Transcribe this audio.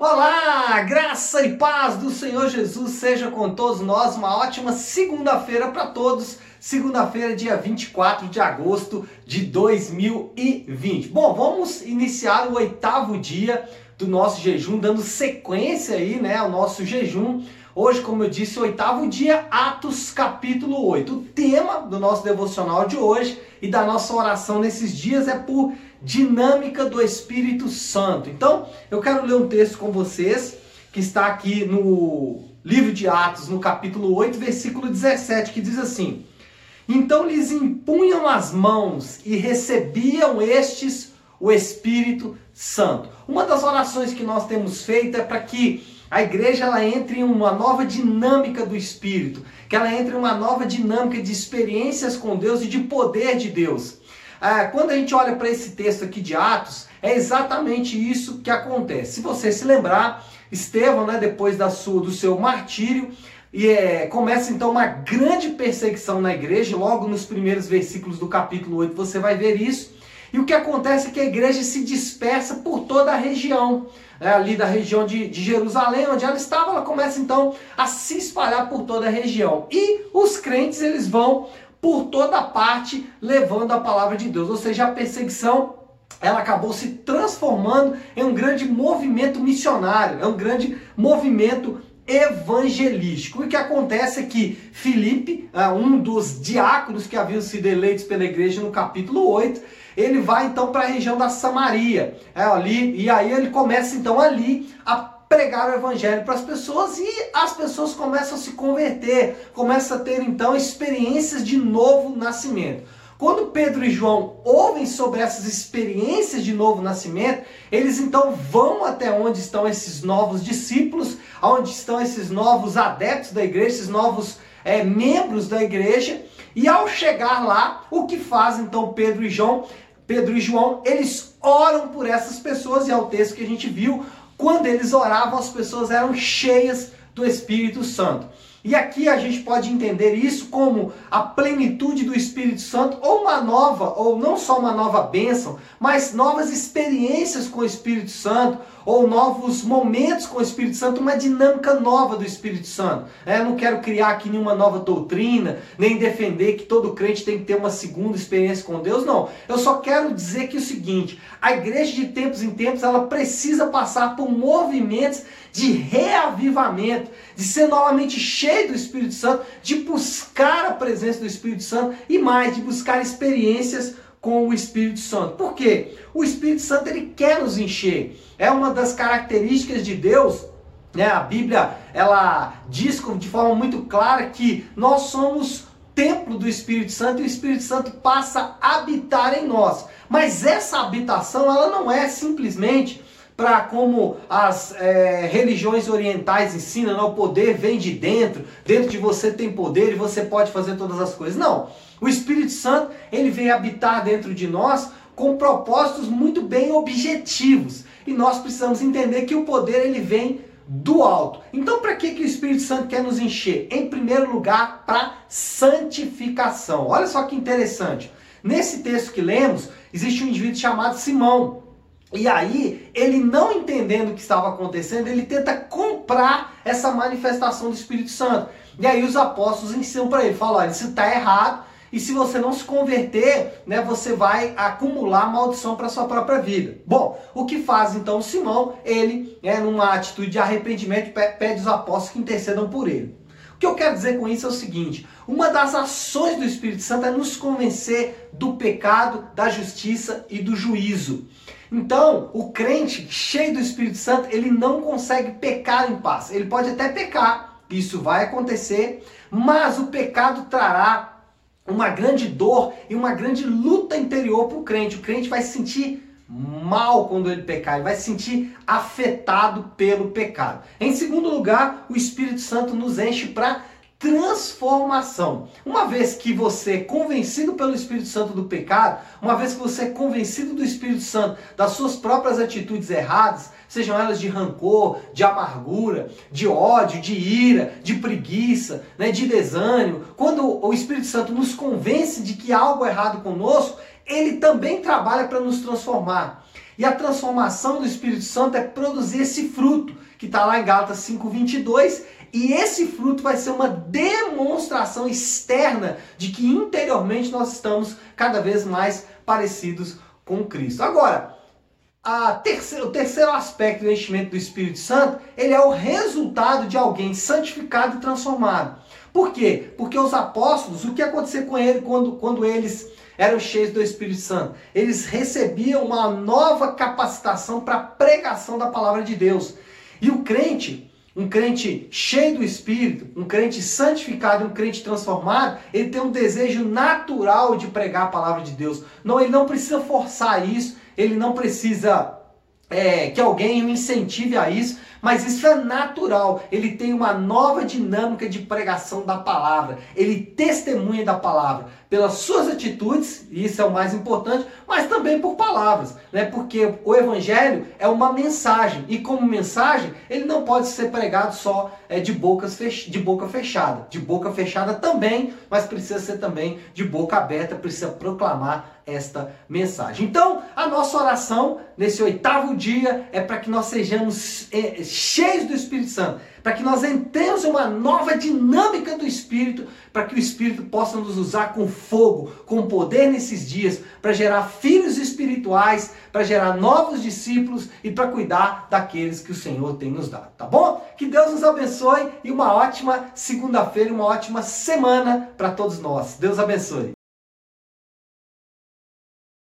Olá, graça e paz do Senhor Jesus seja com todos nós. Uma ótima segunda-feira para todos. Segunda-feira, dia 24 de agosto de 2020. Bom, vamos iniciar o oitavo dia do nosso jejum, dando sequência aí, né, ao nosso jejum. Hoje, como eu disse, oitavo dia, Atos capítulo 8. O tema do nosso devocional de hoje e da nossa oração nesses dias é por dinâmica do Espírito Santo. Então, eu quero ler um texto com vocês que está aqui no livro de Atos, no capítulo 8, versículo 17, que diz assim: Então lhes impunham as mãos e recebiam estes o Espírito Santo. Uma das orações que nós temos feito é para que a igreja ela entre em uma nova dinâmica do Espírito, que ela entre em uma nova dinâmica de experiências com Deus e de poder de Deus. Ah, quando a gente olha para esse texto aqui de Atos, é exatamente isso que acontece. Se você se lembrar, Estevão, né, depois da sua, do seu martírio, e é, começa então uma grande perseguição na igreja, logo nos primeiros versículos do capítulo 8 você vai ver isso. E o que acontece é que a igreja se dispersa por toda a região, né, ali da região de, de Jerusalém, onde ela estava, ela começa então a se espalhar por toda a região. E os crentes eles vão por toda parte levando a palavra de Deus. Ou seja, a perseguição ela acabou se transformando em um grande movimento missionário, é um grande movimento evangelístico. E o que acontece é que Filipe, é, um dos diáconos que haviam sido eleitos pela igreja no capítulo 8, ele vai então para a região da Samaria, é, ali, e aí ele começa então ali a pregar o evangelho para as pessoas e as pessoas começam a se converter, começam a ter então experiências de novo nascimento. Quando Pedro e João ouvem sobre essas experiências de novo nascimento, eles então vão até onde estão esses novos discípulos, onde estão esses novos adeptos da igreja, esses novos é, membros da igreja, e ao chegar lá, o que faz então Pedro e João? Pedro e João, eles oram por essas pessoas, e é o texto que a gente viu, quando eles oravam, as pessoas eram cheias do Espírito Santo. E aqui a gente pode entender isso como a plenitude do Espírito Santo, ou uma nova, ou não só uma nova bênção, mas novas experiências com o Espírito Santo, ou novos momentos com o Espírito Santo, uma dinâmica nova do Espírito Santo. É, eu não quero criar aqui nenhuma nova doutrina, nem defender que todo crente tem que ter uma segunda experiência com Deus, não. Eu só quero dizer que é o seguinte: a igreja de tempos em tempos ela precisa passar por movimentos de reavivamento, de ser novamente cheio do Espírito Santo, de buscar a presença do Espírito Santo e mais, de buscar experiências com o Espírito Santo. Por quê? O Espírito Santo ele quer nos encher. É uma das características de Deus. Né? A Bíblia ela diz de forma muito clara que nós somos templo do Espírito Santo e o Espírito Santo passa a habitar em nós. Mas essa habitação ela não é simplesmente para como as é, religiões orientais ensinam, não, o poder vem de dentro, dentro de você tem poder e você pode fazer todas as coisas. Não. O Espírito Santo, ele vem habitar dentro de nós com propósitos muito bem objetivos. E nós precisamos entender que o poder ele vem do alto. Então, para que, que o Espírito Santo quer nos encher? Em primeiro lugar, para santificação. Olha só que interessante. Nesse texto que lemos, existe um indivíduo chamado Simão. E aí, ele não entendendo o que estava acontecendo, ele tenta comprar essa manifestação do Espírito Santo. E aí os apóstolos ensinam para ele, falam, olha, isso está errado, e se você não se converter, né, você vai acumular maldição para sua própria vida. Bom, o que faz então Simão? Ele, é, numa atitude de arrependimento, pede os apóstolos que intercedam por ele. O que eu quero dizer com isso é o seguinte: uma das ações do Espírito Santo é nos convencer do pecado, da justiça e do juízo. Então, o crente cheio do Espírito Santo, ele não consegue pecar em paz. Ele pode até pecar, isso vai acontecer, mas o pecado trará uma grande dor e uma grande luta interior para o crente. O crente vai se sentir mal quando ele pecar, ele vai se sentir afetado pelo pecado. Em segundo lugar, o Espírito Santo nos enche para transformação. Uma vez que você é convencido pelo Espírito Santo do pecado, uma vez que você é convencido do Espírito Santo das suas próprias atitudes erradas, sejam elas de rancor, de amargura, de ódio, de ira, de preguiça, né, de desânimo, quando o Espírito Santo nos convence de que há algo errado conosco, ele também trabalha para nos transformar. E a transformação do Espírito Santo é produzir esse fruto, que está lá em Gálatas 5,22. E esse fruto vai ser uma demonstração externa de que interiormente nós estamos cada vez mais parecidos com Cristo. Agora, terceira, o terceiro aspecto do enchimento do Espírito Santo, ele é o resultado de alguém santificado e transformado. Por quê? Porque os apóstolos, o que aconteceu com eles quando, quando eles eram cheios do Espírito Santo? Eles recebiam uma nova capacitação para a pregação da palavra de Deus. E o crente, um crente cheio do Espírito, um crente santificado, um crente transformado, ele tem um desejo natural de pregar a palavra de Deus. Não, ele não precisa forçar isso, ele não precisa é, que alguém o incentive a isso, mas isso é natural. Ele tem uma nova dinâmica de pregação da palavra. Ele testemunha da palavra pelas suas atitudes, e isso é o mais importante, mas também por palavras, né? Porque o evangelho é uma mensagem e como mensagem ele não pode ser pregado só é, de, bocas fech de boca fechada, de boca fechada também, mas precisa ser também de boca aberta, precisa proclamar esta mensagem. Então, a nossa oração nesse oitavo dia é para que nós sejamos é, cheios do Espírito Santo, para que nós entremos em uma nova dinâmica do Espírito, para que o Espírito possa nos usar com fogo, com poder nesses dias, para gerar filhos espirituais, para gerar novos discípulos e para cuidar daqueles que o Senhor tem nos dado, tá bom? Que Deus nos abençoe e uma ótima segunda-feira, uma ótima semana para todos nós. Deus abençoe.